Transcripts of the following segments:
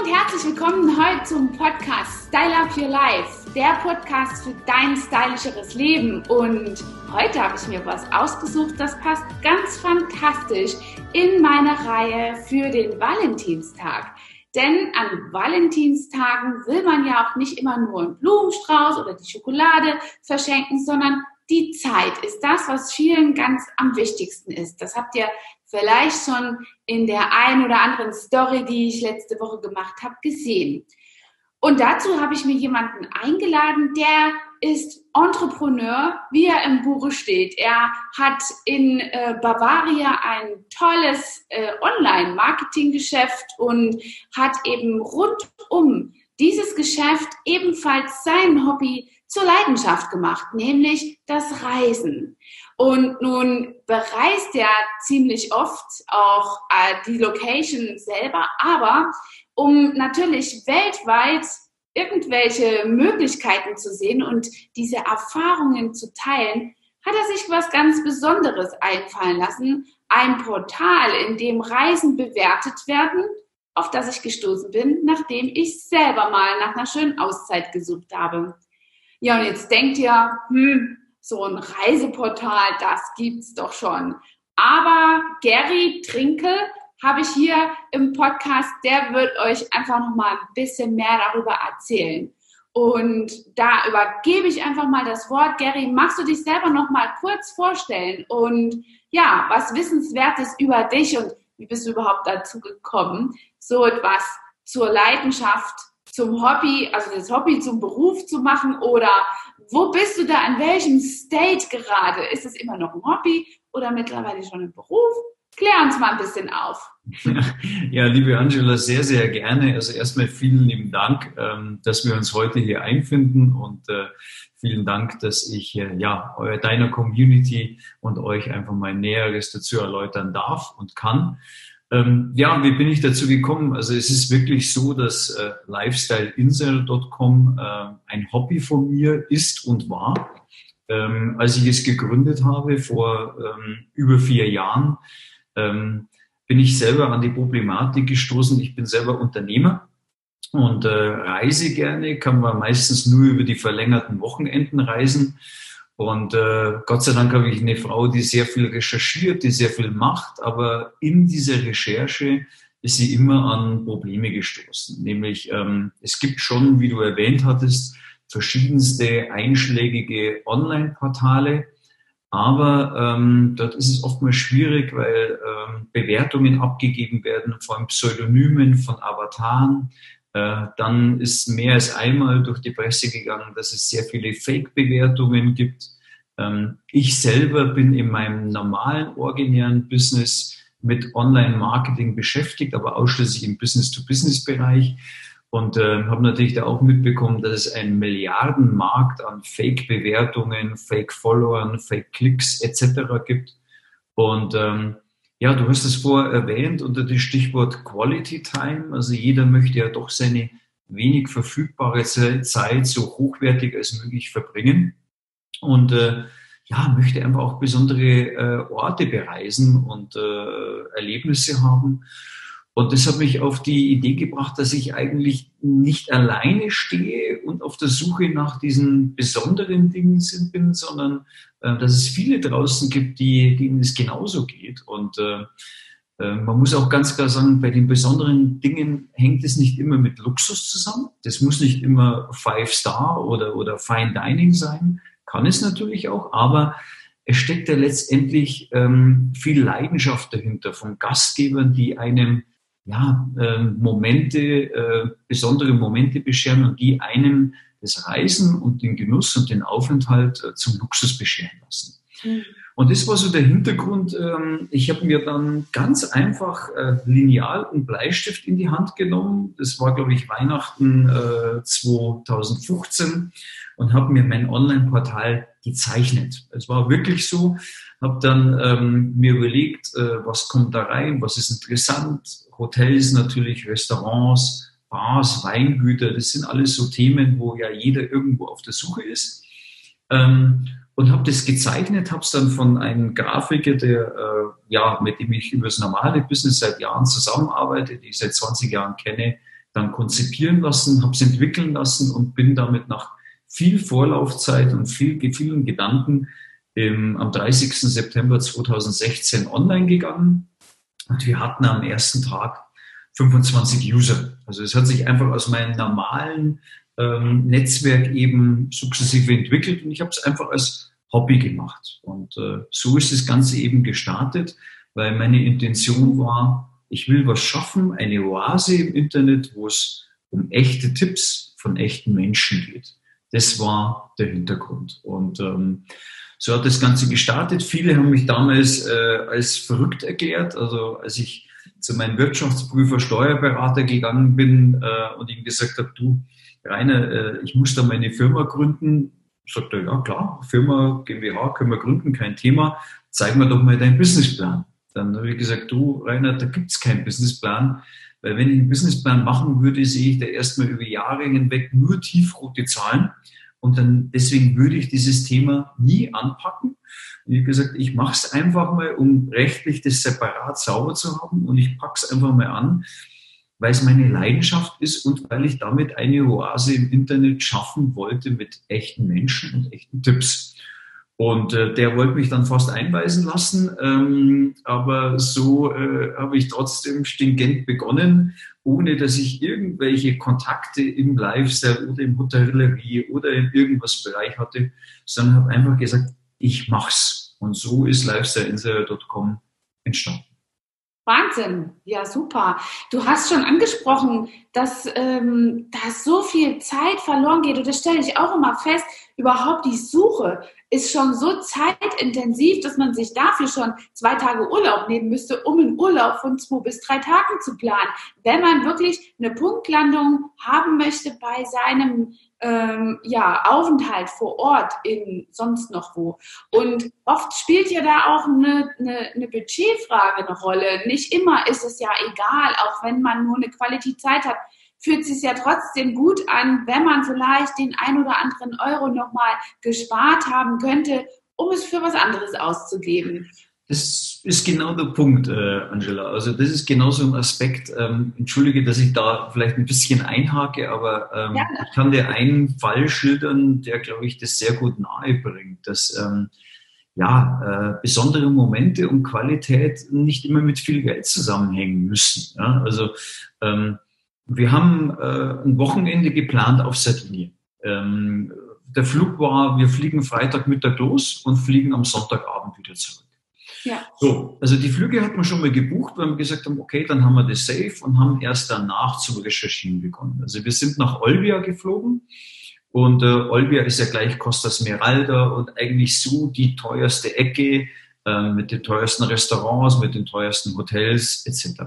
und herzlich willkommen heute zum Podcast Style Up Your Life, der Podcast für dein stylischeres Leben. Und heute habe ich mir was ausgesucht, das passt ganz fantastisch in meine Reihe für den Valentinstag. Denn an Valentinstagen will man ja auch nicht immer nur einen Blumenstrauß oder die Schokolade verschenken, sondern die Zeit ist das, was vielen ganz am wichtigsten ist. Das habt ihr vielleicht schon in der ein oder anderen Story, die ich letzte Woche gemacht habe, gesehen. Und dazu habe ich mir jemanden eingeladen, der ist Entrepreneur, wie er im Buche steht. Er hat in äh, Bavaria ein tolles äh, Online-Marketing-Geschäft und hat eben rund um dieses Geschäft ebenfalls sein Hobby zur Leidenschaft gemacht, nämlich das Reisen. Und nun bereist er ziemlich oft auch äh, die Location selber, aber um natürlich weltweit irgendwelche Möglichkeiten zu sehen und diese Erfahrungen zu teilen, hat er sich was ganz Besonderes einfallen lassen. Ein Portal, in dem Reisen bewertet werden, auf das ich gestoßen bin, nachdem ich selber mal nach einer schönen Auszeit gesucht habe. Ja, und jetzt denkt ihr, hm, so ein Reiseportal, das gibt's doch schon. Aber Gary Trinkel habe ich hier im Podcast, der wird euch einfach noch mal ein bisschen mehr darüber erzählen. Und da übergebe ich einfach mal das Wort. Gary, magst du dich selber noch mal kurz vorstellen und ja, was Wissenswertes über dich und wie bist du überhaupt dazu gekommen, so etwas zur Leidenschaft, zum Hobby, also das Hobby zum Beruf zu machen oder wo bist du da, an welchem State gerade? Ist es immer noch ein Hobby oder mittlerweile schon ein Beruf? Klär uns mal ein bisschen auf. Ja, liebe Angela, sehr, sehr gerne. Also erstmal vielen lieben Dank, ähm, dass wir uns heute hier einfinden und äh, vielen Dank, dass ich äh, ja deiner Community und euch einfach mal Näheres dazu erläutern darf und kann. Ähm, ja, wie bin ich dazu gekommen? Also es ist wirklich so, dass äh, lifestyleinsider.com äh, ein Hobby von mir ist und war. Ähm, als ich es gegründet habe vor ähm, über vier Jahren, ähm, bin ich selber an die Problematik gestoßen. Ich bin selber Unternehmer und äh, reise gerne, kann man meistens nur über die verlängerten Wochenenden reisen. Und äh, Gott sei Dank habe ich eine Frau, die sehr viel recherchiert, die sehr viel macht, aber in dieser Recherche ist sie immer an Probleme gestoßen. Nämlich, ähm, es gibt schon, wie du erwähnt hattest, verschiedenste einschlägige Online-Portale, aber ähm, dort ist es oftmals schwierig, weil ähm, Bewertungen abgegeben werden von Pseudonymen, von Avataren. Äh, dann ist mehr als einmal durch die Presse gegangen, dass es sehr viele Fake-Bewertungen gibt. Ähm, ich selber bin in meinem normalen, originären Business mit Online-Marketing beschäftigt, aber ausschließlich im Business-to-Business-Bereich und äh, habe natürlich da auch mitbekommen, dass es einen Milliardenmarkt an Fake-Bewertungen, Fake-Followern, Fake-Klicks etc. gibt. Und ähm, ja, du hast es vorher erwähnt unter dem Stichwort Quality Time. Also jeder möchte ja doch seine wenig verfügbare Zeit so hochwertig als möglich verbringen und äh, ja, möchte einfach auch besondere äh, Orte bereisen und äh, Erlebnisse haben. Und das hat mich auf die Idee gebracht, dass ich eigentlich nicht alleine stehe und auf der Suche nach diesen besonderen Dingen bin, sondern äh, dass es viele draußen gibt, die, denen es genauso geht. Und äh, äh, man muss auch ganz klar sagen, bei den besonderen Dingen hängt es nicht immer mit Luxus zusammen. Das muss nicht immer Five Star oder, oder Fine Dining sein. Kann es natürlich auch, aber es steckt ja letztendlich ähm, viel Leidenschaft dahinter von Gastgebern, die einem ja, äh, Momente, äh, besondere Momente bescheren und die einem das Reisen und den Genuss und den Aufenthalt äh, zum Luxus bescheren lassen. Mhm. Und das war so der Hintergrund. Ähm, ich habe mir dann ganz einfach äh, Lineal und Bleistift in die Hand genommen. Das war, glaube ich, Weihnachten äh, 2015 und habe mir mein Online-Portal gezeichnet. Es war wirklich so. Habe dann ähm, mir überlegt, äh, was kommt da rein, was ist interessant, Hotels natürlich, Restaurants, Bars, Weingüter, das sind alles so Themen, wo ja jeder irgendwo auf der Suche ist. Ähm, und habe das gezeichnet, habe es dann von einem Grafiker, der äh, ja mit dem ich über das normale Business seit Jahren zusammenarbeite, die ich seit 20 Jahren kenne, dann konzipieren lassen, habe es entwickeln lassen und bin damit nach viel Vorlaufzeit und viel, vielen Gedanken im, am 30. September 2016 online gegangen. Und wir hatten am ersten Tag 25 User. Also es hat sich einfach aus meinem normalen ähm, Netzwerk eben sukzessive entwickelt und ich habe es einfach als Hobby gemacht. Und äh, so ist das Ganze eben gestartet, weil meine Intention war, ich will was schaffen, eine Oase im Internet, wo es um echte Tipps von echten Menschen geht. Das war der Hintergrund. Und ähm, so hat das Ganze gestartet. Viele haben mich damals äh, als verrückt erklärt. Also als ich zu meinem Wirtschaftsprüfer, Steuerberater gegangen bin äh, und ihm gesagt habe, du, Rainer, äh, ich muss da meine Firma gründen. Sagt er, ja klar, Firma, GmbH können wir gründen, kein Thema. Zeig mir doch mal deinen Businessplan. Dann habe ich gesagt, du Rainer, da gibt es keinen Businessplan. Weil wenn ich einen Businessplan machen würde, sehe ich da erstmal über Jahre hinweg nur tiefrote Zahlen. Und dann deswegen würde ich dieses Thema nie anpacken. Und ich gesagt, ich mache es einfach mal, um rechtlich das separat sauber zu haben. Und ich packe es einfach mal an, weil es meine Leidenschaft ist und weil ich damit eine Oase im Internet schaffen wollte mit echten Menschen und echten Tipps. Und äh, der wollte mich dann fast einweisen lassen, ähm, aber so äh, habe ich trotzdem stringent begonnen, ohne dass ich irgendwelche Kontakte im Lifestyle oder im Hotellerie oder in irgendwas Bereich hatte, sondern habe einfach gesagt, ich mach's. Und so ist lifestyleinsider.com entstanden. Wahnsinn, ja super. Du hast schon angesprochen, dass ähm, da so viel Zeit verloren geht und das stelle ich auch immer fest. Überhaupt die Suche ist schon so zeitintensiv, dass man sich dafür schon zwei Tage Urlaub nehmen müsste, um einen Urlaub von zwei bis drei Tagen zu planen. Wenn man wirklich eine Punktlandung haben möchte bei seinem ähm, ja, Aufenthalt vor Ort in sonst noch wo. Und oft spielt ja da auch eine, eine, eine Budgetfrage eine Rolle. Nicht immer ist es ja egal, auch wenn man nur eine Qualität Zeit hat, fühlt sich ja trotzdem gut an, wenn man vielleicht den ein oder anderen Euro nochmal gespart haben könnte, um es für was anderes auszugeben. Das ist genau der Punkt, äh, Angela. Also das ist genau so ein Aspekt. Ähm, entschuldige, dass ich da vielleicht ein bisschen einhake, aber ähm, ja. ich kann dir einen Fall schildern, der, glaube ich, das sehr gut nahe bringt, dass ähm, ja, äh, besondere Momente und Qualität nicht immer mit viel Geld zusammenhängen müssen. Ja? Also ähm, wir haben äh, ein Wochenende geplant auf Sardinien. Ähm, der Flug war, wir fliegen Freitagmittag los und fliegen am Sonntagabend wieder zurück. Ja. So, also die Flüge hat man schon mal gebucht, weil wir gesagt haben, okay, dann haben wir das safe und haben erst danach zu recherchieren begonnen. Also wir sind nach Olbia geflogen und äh, Olbia ist ja gleich Costa Smeralda und eigentlich so die teuerste Ecke äh, mit den teuersten Restaurants, mit den teuersten Hotels etc.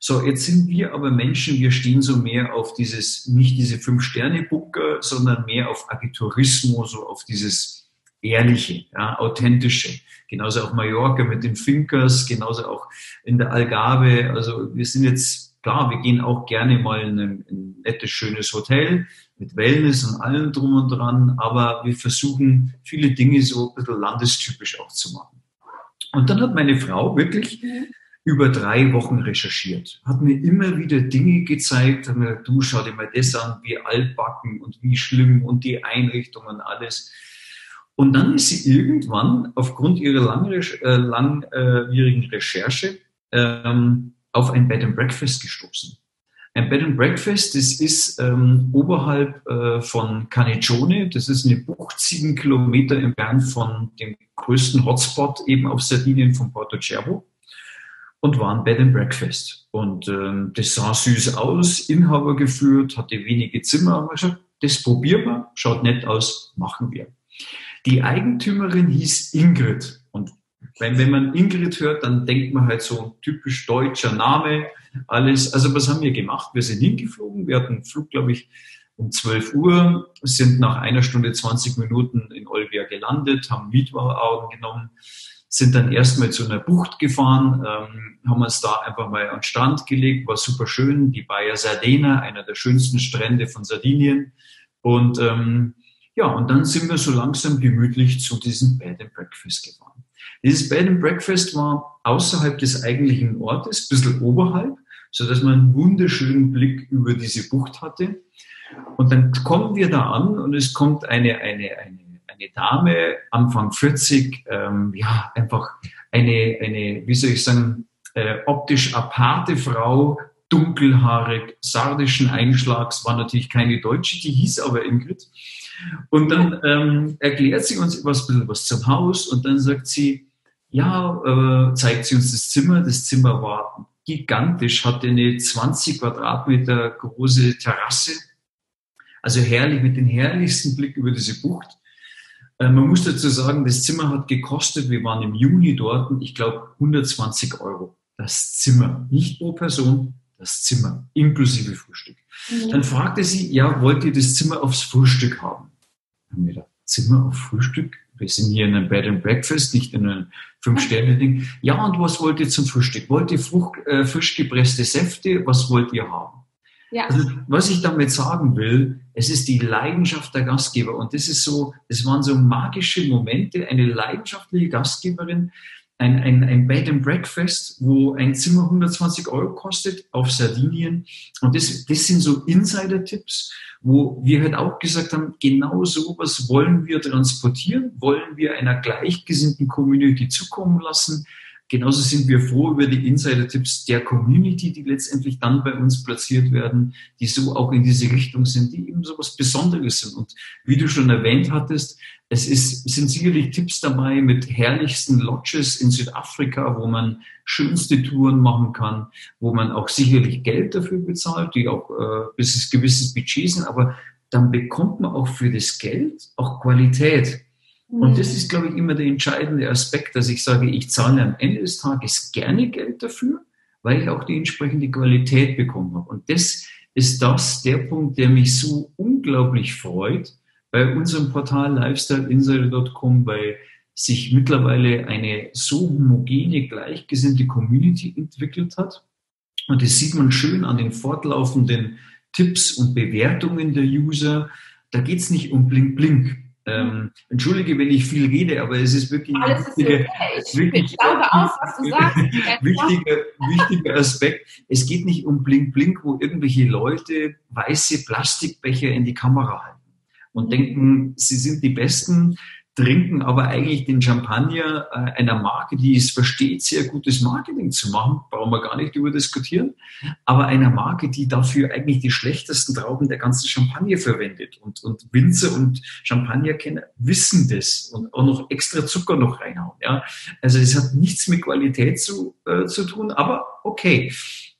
So, jetzt sind wir aber Menschen, wir stehen so mehr auf dieses, nicht diese Fünf-Sterne-Bunker, sondern mehr auf Agitourismus, so auf dieses Ehrliche, ja, Authentische genauso auf Mallorca mit den Finkers, genauso auch in der Algarve. Also wir sind jetzt, klar, wir gehen auch gerne mal in ein, ein nettes, schönes Hotel mit Wellness und allem drum und dran, aber wir versuchen viele Dinge so ein bisschen landestypisch auch zu machen. Und dann hat meine Frau wirklich über drei Wochen recherchiert, hat mir immer wieder Dinge gezeigt, hat mir gesagt, du schau dir mal das an, wie altbacken und wie schlimm und die Einrichtung und alles. Und dann ist sie irgendwann aufgrund ihrer äh, langwierigen Recherche ähm, auf ein Bed and Breakfast gestoßen. Ein Bed and Breakfast, das ist ähm, oberhalb äh, von Caneggione, das ist eine Bucht sieben Kilometer entfernt von dem größten Hotspot eben auf Sardinien von Porto Cervo und war ein Bed and Breakfast. Und ähm, das sah süß aus, Inhaber geführt, hatte wenige Zimmer, aber gesagt, das probieren wir, schaut nett aus, machen wir. Die Eigentümerin hieß Ingrid. Und wenn, wenn man Ingrid hört, dann denkt man halt so typisch deutscher Name, alles. Also was haben wir gemacht? Wir sind hingeflogen. Wir hatten einen Flug, glaube ich, um 12 Uhr, sind nach einer Stunde 20 Minuten in Olbia gelandet, haben Mietwagen genommen, sind dann erstmal zu einer Bucht gefahren, ähm, haben uns da einfach mal an den Strand gelegt, war super schön, die Baia Sardena, einer der schönsten Strände von Sardinien. Und ähm, ja, und dann sind wir so langsam gemütlich zu diesem Bed and Breakfast gefahren. Dieses Bed and Breakfast war außerhalb des eigentlichen Ortes, ein bisschen oberhalb, sodass man einen wunderschönen Blick über diese Bucht hatte. Und dann kommen wir da an und es kommt eine, eine, eine, eine Dame, Anfang 40, ähm, ja, einfach eine, eine, wie soll ich sagen, äh, optisch aparte Frau, dunkelhaarig, sardischen Einschlags, war natürlich keine Deutsche, die hieß aber Ingrid. Und dann ähm, erklärt sie uns was, was zum Haus und dann sagt sie, ja, äh, zeigt sie uns das Zimmer. Das Zimmer war gigantisch, hatte eine 20 Quadratmeter große Terrasse. Also herrlich, mit dem herrlichsten Blick über diese Bucht. Äh, man muss dazu sagen, das Zimmer hat gekostet, wir waren im Juni dort, ich glaube 120 Euro. Das Zimmer, nicht pro Person, das Zimmer, inklusive Frühstück. Mhm. Dann fragte sie, ja, wollt ihr das Zimmer aufs Frühstück haben? Haben wir gedacht, Zimmer auf Frühstück? Wir sind hier in einem Bed and Breakfast, nicht in einem Fünf-Sterne-Ding. Ja, und was wollt ihr zum Frühstück? Wollt ihr Frucht, äh, frisch gepresste Säfte? Was wollt ihr haben? Ja. Also, was ich damit sagen will, es ist die Leidenschaft der Gastgeber. Und das ist so, es waren so magische Momente, eine leidenschaftliche Gastgeberin, ein, ein, ein Bed and Breakfast, wo ein Zimmer 120 Euro kostet auf Sardinien. Und das, das sind so Insider-Tipps, wo wir halt auch gesagt haben, genau sowas wollen wir transportieren, wollen wir einer gleichgesinnten Community zukommen lassen. Genauso sind wir froh über die Insider-Tipps der Community, die letztendlich dann bei uns platziert werden, die so auch in diese Richtung sind, die eben so was Besonderes sind. Und wie du schon erwähnt hattest, es ist, sind sicherlich Tipps dabei mit herrlichsten Lodges in Südafrika, wo man schönste Touren machen kann, wo man auch sicherlich Geld dafür bezahlt, die auch äh, bis es gewisses Budget sind, aber dann bekommt man auch für das Geld auch Qualität. Und das mhm. ist, glaube ich, immer der entscheidende Aspekt, dass ich sage, ich zahle am Ende des Tages gerne Geld dafür, weil ich auch die entsprechende Qualität bekommen habe. Und das ist das, der Punkt, der mich so unglaublich freut bei unserem Portal lifestyleinsider.com, weil sich mittlerweile eine so homogene, gleichgesinnte Community entwickelt hat. Und das sieht man schön an den fortlaufenden Tipps und Bewertungen der User. Da geht es nicht um Blink Blink. Ähm, entschuldige, wenn ich viel rede, aber es ist wirklich ein wichtiger, wirklich, wichtiger, wichtiger Aspekt. Es geht nicht um Blink Blink, wo irgendwelche Leute weiße Plastikbecher in die Kamera halten und denken, sie sind die Besten, trinken aber eigentlich den Champagner äh, einer Marke, die es versteht, sehr gutes Marketing zu machen, brauchen wir gar nicht über diskutieren, aber einer Marke, die dafür eigentlich die schlechtesten Trauben der ganzen Champagner verwendet. Und, und Winzer und Champagnerkenner wissen das und auch noch extra Zucker noch reinhauen. Ja? Also es hat nichts mit Qualität zu, äh, zu tun, aber okay.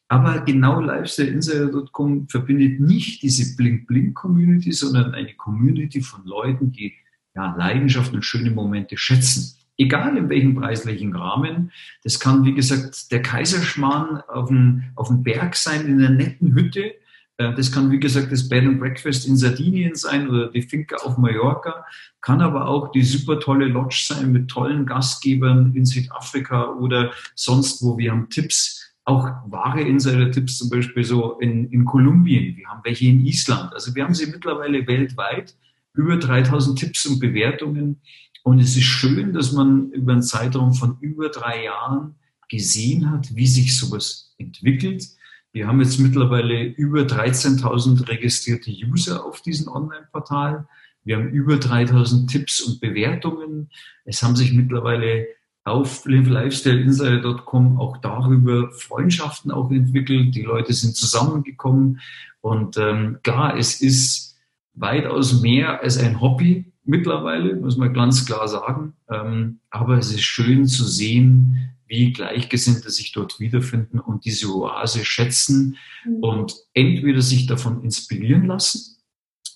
Aber genau lifestyleinsider.com verbindet nicht diese Blink-Blink-Community, sondern eine Community von Leuten, die ja, Leidenschaft und schöne Momente schätzen. Egal in welchem preislichen Rahmen. Das kann, wie gesagt, der Kaiserschmarrn auf dem, auf dem Berg sein, in einer netten Hütte. Äh, das kann, wie gesagt, das Bed and Breakfast in Sardinien sein oder die Finca auf Mallorca. Kann aber auch die super tolle Lodge sein mit tollen Gastgebern in Südafrika oder sonst wo. Wir haben Tipps auch wahre Insider-Tipps zum Beispiel so in, in Kolumbien. Wir haben welche in Island. Also wir haben sie mittlerweile weltweit. Über 3000 Tipps und Bewertungen. Und es ist schön, dass man über einen Zeitraum von über drei Jahren gesehen hat, wie sich sowas entwickelt. Wir haben jetzt mittlerweile über 13.000 registrierte User auf diesem Online-Portal. Wir haben über 3000 Tipps und Bewertungen. Es haben sich mittlerweile auf lifestyleinsider.com auch darüber Freundschaften auch entwickelt. Die Leute sind zusammengekommen und ähm, klar, es ist weitaus mehr als ein Hobby mittlerweile, muss man ganz klar sagen. Ähm, aber es ist schön zu sehen, wie Gleichgesinnte sich dort wiederfinden und diese Oase schätzen mhm. und entweder sich davon inspirieren lassen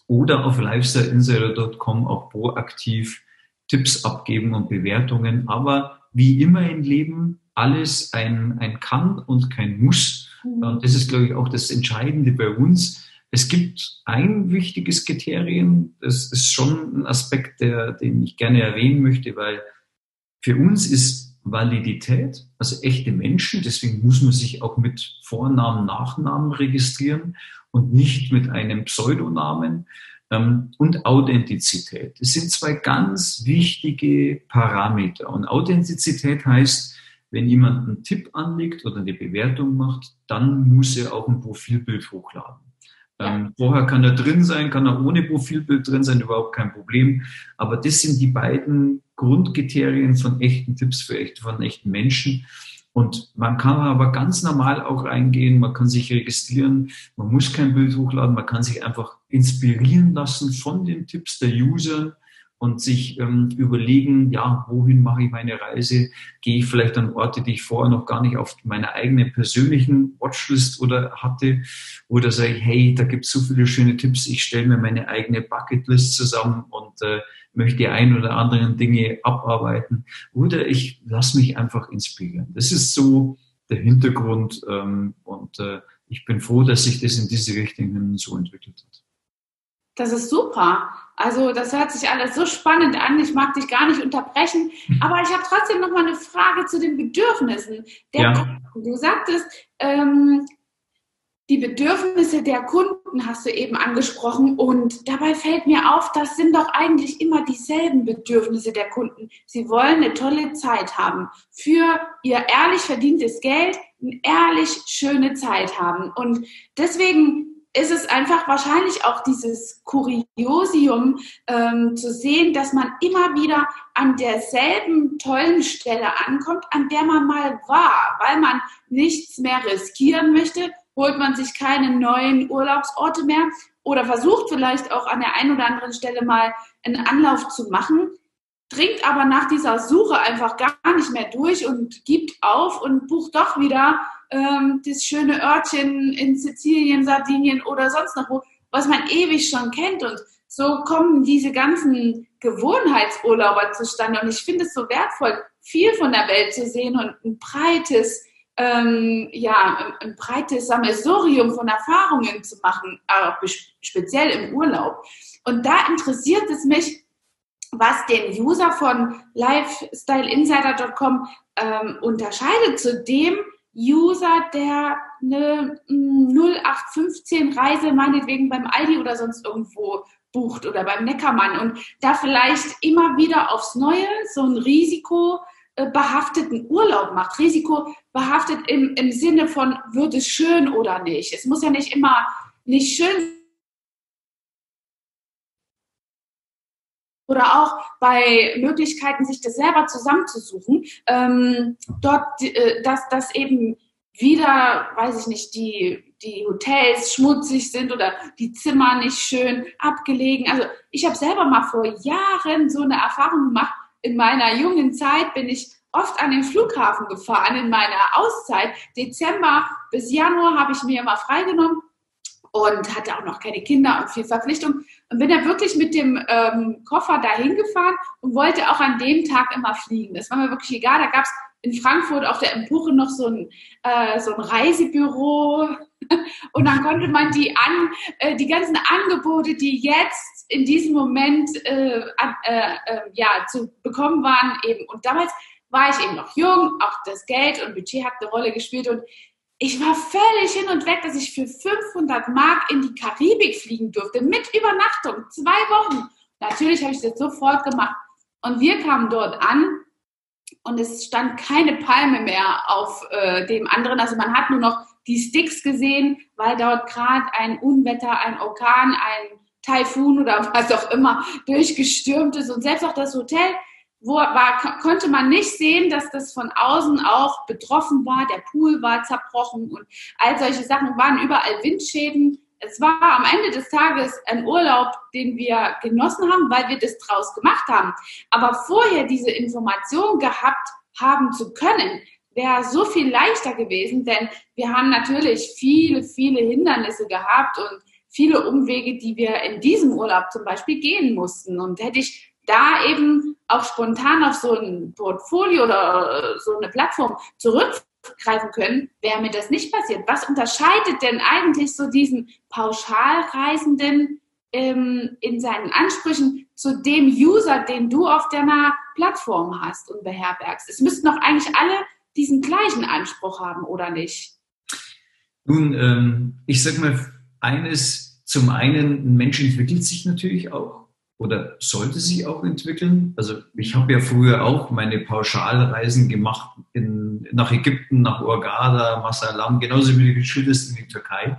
oder auf lifestyleinsider.com auch proaktiv Tipps abgeben und Bewertungen, aber wie immer im Leben alles ein, ein Kann und kein Muss. Mhm. Und das ist, glaube ich, auch das Entscheidende bei uns. Es gibt ein wichtiges Kriterium, das ist schon ein Aspekt, der, den ich gerne erwähnen möchte, weil für uns ist Validität, also echte Menschen, deswegen muss man sich auch mit Vornamen, Nachnamen registrieren und nicht mit einem Pseudonamen. Ähm, und Authentizität. Das sind zwei ganz wichtige Parameter. Und Authentizität heißt, wenn jemand einen Tipp anlegt oder eine Bewertung macht, dann muss er auch ein Profilbild hochladen. Ähm, vorher kann er drin sein, kann er ohne Profilbild drin sein, überhaupt kein Problem. Aber das sind die beiden Grundkriterien von echten Tipps für echte, von echten Menschen. Und man kann aber ganz normal auch reingehen, man kann sich registrieren, man muss kein Bild hochladen, man kann sich einfach inspirieren lassen von den Tipps der User und sich ähm, überlegen, ja, wohin mache ich meine Reise? Gehe ich vielleicht an Orte, die ich vorher noch gar nicht auf meiner eigenen persönlichen Watchlist oder hatte? Oder sage ich, hey, da gibt es so viele schöne Tipps, ich stelle mir meine eigene Bucketlist zusammen und äh, möchte die ein oder anderen Dinge abarbeiten. Oder ich lasse mich einfach inspirieren. Das ist so der Hintergrund ähm, und äh, ich bin froh, dass sich das in diese Richtung so entwickelt hat. Das ist super. Also das hört sich alles so spannend an. Ich mag dich gar nicht unterbrechen, aber ich habe trotzdem noch mal eine Frage zu den Bedürfnissen. ja. Kunden. Du sagtest, ähm, die Bedürfnisse der Kunden hast du eben angesprochen und dabei fällt mir auf, das sind doch eigentlich immer dieselben Bedürfnisse der Kunden. Sie wollen eine tolle Zeit haben, für ihr ehrlich verdientes Geld eine ehrlich schöne Zeit haben und deswegen ist es einfach wahrscheinlich auch dieses Kuriosium ähm, zu sehen, dass man immer wieder an derselben tollen Stelle ankommt, an der man mal war, weil man nichts mehr riskieren möchte, holt man sich keine neuen Urlaubsorte mehr oder versucht vielleicht auch an der einen oder anderen Stelle mal einen Anlauf zu machen, dringt aber nach dieser Suche einfach gar nicht mehr durch und gibt auf und bucht doch wieder ähm, das schöne Örtchen in Sizilien, Sardinien oder sonst noch wo, was man ewig schon kennt. Und so kommen diese ganzen Gewohnheitsurlauber zustande. Und ich finde es so wertvoll, viel von der Welt zu sehen und ein breites, ähm, ja, ein breites Sammelsurium von Erfahrungen zu machen, auch speziell im Urlaub. Und da interessiert es mich, was den User von lifestyleinsider.com ähm, unterscheidet zu dem, User, der eine 0815 mm, Reise meinetwegen beim Aldi oder sonst irgendwo bucht oder beim Neckermann und da vielleicht immer wieder aufs Neue so ein risikobehafteten Urlaub macht. Risikobehaftet im, im Sinne von, wird es schön oder nicht. Es muss ja nicht immer nicht schön oder auch bei Möglichkeiten, sich das selber zusammenzusuchen, ähm, dort, äh, dass das eben wieder, weiß ich nicht, die, die Hotels schmutzig sind oder die Zimmer nicht schön abgelegen. Also ich habe selber mal vor Jahren so eine Erfahrung gemacht. In meiner jungen Zeit bin ich oft an den Flughafen gefahren in meiner Auszeit. Dezember bis Januar habe ich mir immer freigenommen und hatte auch noch keine Kinder und viel Verpflichtung. Und bin da wirklich mit dem ähm, Koffer dahin gefahren und wollte auch an dem Tag immer fliegen. Das war mir wirklich egal. Da gab es in Frankfurt auf der Empuche noch so ein, äh, so ein Reisebüro. Und dann konnte man die, an, äh, die ganzen Angebote, die jetzt in diesem Moment äh, äh, äh, ja, zu bekommen waren, eben. Und damals war ich eben noch jung, auch das Geld und Budget hat eine Rolle gespielt. Und ich war völlig hin und weg, dass ich für 500 Mark in die Karibik fliegen durfte, mit Übernachtung, zwei Wochen. Natürlich habe ich das sofort gemacht. Und wir kamen dort an und es stand keine Palme mehr auf äh, dem anderen. Also man hat nur noch die Sticks gesehen, weil dort gerade ein Unwetter, ein Orkan, ein Taifun oder was auch immer durchgestürmt ist. Und selbst auch das Hotel wo war, konnte man nicht sehen, dass das von außen auch betroffen war. Der Pool war zerbrochen und all solche Sachen waren überall Windschäden. Es war am Ende des Tages ein Urlaub, den wir genossen haben, weil wir das draus gemacht haben. Aber vorher diese Information gehabt haben zu können, wäre so viel leichter gewesen, denn wir haben natürlich viele, viele Hindernisse gehabt und viele Umwege, die wir in diesem Urlaub zum Beispiel gehen mussten. Und hätte ich da eben auch spontan auf so ein Portfolio oder äh, so eine Plattform zurückgreifen können, wäre mir das nicht passiert. Was unterscheidet denn eigentlich so diesen Pauschalreisenden ähm, in seinen Ansprüchen zu dem User, den du auf deiner Plattform hast und beherbergst? Es müssten doch eigentlich alle diesen gleichen Anspruch haben, oder nicht? Nun, ähm, ich sag mal, eines, zum einen, ein Mensch entwickelt sich natürlich auch oder sollte sich auch entwickeln. Also ich habe ja früher auch meine Pauschalreisen gemacht in, nach Ägypten, nach Urgada, Masalam, genauso wie du geschildert in die Türkei.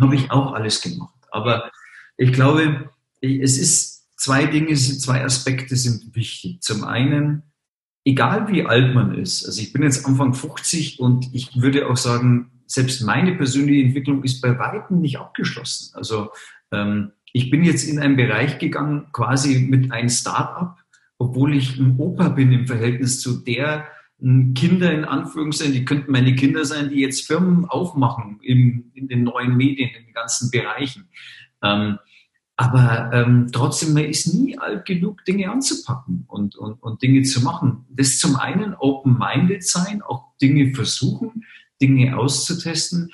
habe ich auch alles gemacht. Aber ich glaube, es ist zwei Dinge, zwei Aspekte sind wichtig. Zum einen, egal wie alt man ist, also ich bin jetzt Anfang 50 und ich würde auch sagen, selbst meine persönliche Entwicklung ist bei weitem nicht abgeschlossen. Also ähm, ich bin jetzt in einen Bereich gegangen, quasi mit einem Start-up, obwohl ich ein Opa bin im Verhältnis zu der Kinder in Anführungszeichen, die könnten meine Kinder sein, die jetzt Firmen aufmachen im, in den neuen Medien, in den ganzen Bereichen. Ähm, aber ähm, trotzdem, man ist nie alt genug, Dinge anzupacken und, und, und Dinge zu machen. Das zum einen open-minded sein, auch Dinge versuchen, Dinge auszutesten.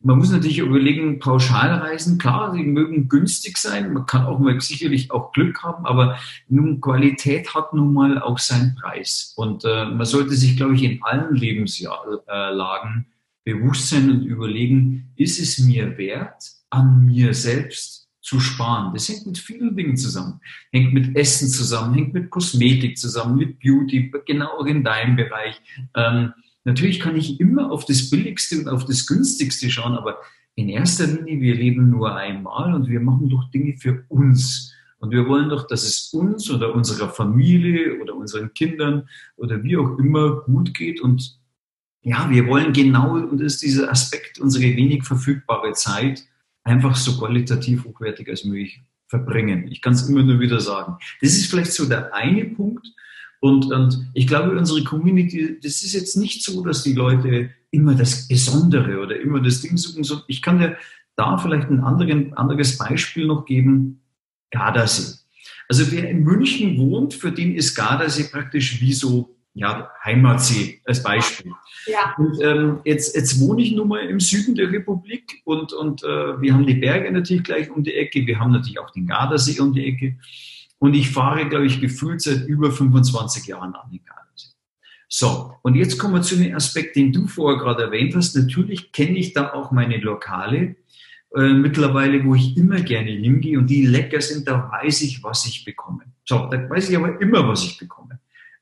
Man muss natürlich überlegen, Pauschalreisen, klar, die mögen günstig sein, man kann auch mal sicherlich auch Glück haben, aber nun Qualität hat nun mal auch seinen Preis. Und äh, man sollte sich, glaube ich, in allen Lebenslagen bewusst sein und überlegen, ist es mir wert, an mir selbst zu sparen. Das hängt mit vielen Dingen zusammen. Hängt mit Essen zusammen, hängt mit Kosmetik zusammen, mit Beauty, genau in deinem Bereich. Ähm, Natürlich kann ich immer auf das Billigste und auf das Günstigste schauen, aber in erster Linie, wir leben nur einmal und wir machen doch Dinge für uns. Und wir wollen doch, dass es uns oder unserer Familie oder unseren Kindern oder wie auch immer gut geht. Und ja, wir wollen genau, und das ist dieser Aspekt, unsere wenig verfügbare Zeit einfach so qualitativ hochwertig als möglich verbringen. Ich kann es immer nur wieder sagen. Das ist vielleicht so der eine Punkt. Und, und ich glaube, unsere Community, das ist jetzt nicht so, dass die Leute immer das Besondere oder immer das Ding suchen. Ich kann dir da vielleicht ein anderen, anderes Beispiel noch geben. Gardasee. Also wer in München wohnt, für den ist Gardasee praktisch wie so ja, Heimatsee als Beispiel. Ja. Und ähm, jetzt, jetzt wohne ich nun mal im Süden der Republik und, und äh, wir haben die Berge natürlich gleich um die Ecke, wir haben natürlich auch den Gardasee um die Ecke. Und ich fahre, glaube ich, gefühlt seit über 25 Jahren an den Gardasee. So, und jetzt kommen wir zu dem Aspekt, den du vorher gerade erwähnt hast. Natürlich kenne ich da auch meine Lokale äh, mittlerweile, wo ich immer gerne hingehe und die lecker sind, da weiß ich, was ich bekomme. So, da weiß ich aber immer, was ich bekomme.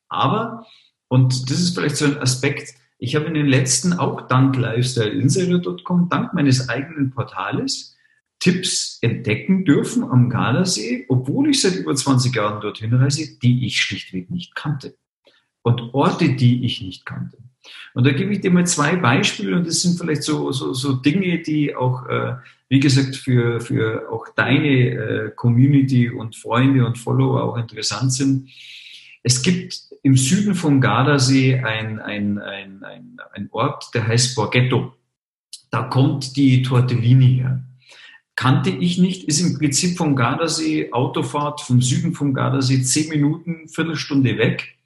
Aber, und das ist vielleicht so ein Aspekt, ich habe in den letzten, auch dank lifestyleinsider.com, dank meines eigenen Portales, Tipps entdecken dürfen am Gardasee, obwohl ich seit über 20 Jahren dorthin reise, die ich schlichtweg nicht kannte. Und Orte, die ich nicht kannte. Und da gebe ich dir mal zwei Beispiele und das sind vielleicht so, so, so Dinge, die auch, äh, wie gesagt, für, für auch deine äh, Community und Freunde und Follower auch interessant sind. Es gibt im Süden vom Gardasee ein, ein, ein, ein, ein Ort, der heißt Borghetto. Da kommt die Tortellini her kannte ich nicht, ist im Prinzip vom Gardasee, Autofahrt vom Süden vom Gardasee, zehn Minuten, Viertelstunde weg.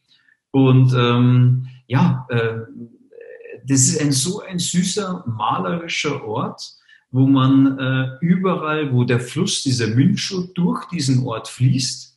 Und ähm, ja, äh, das ist ein so ein süßer, malerischer Ort, wo man äh, überall, wo der Fluss, dieser Mincho, durch diesen Ort fließt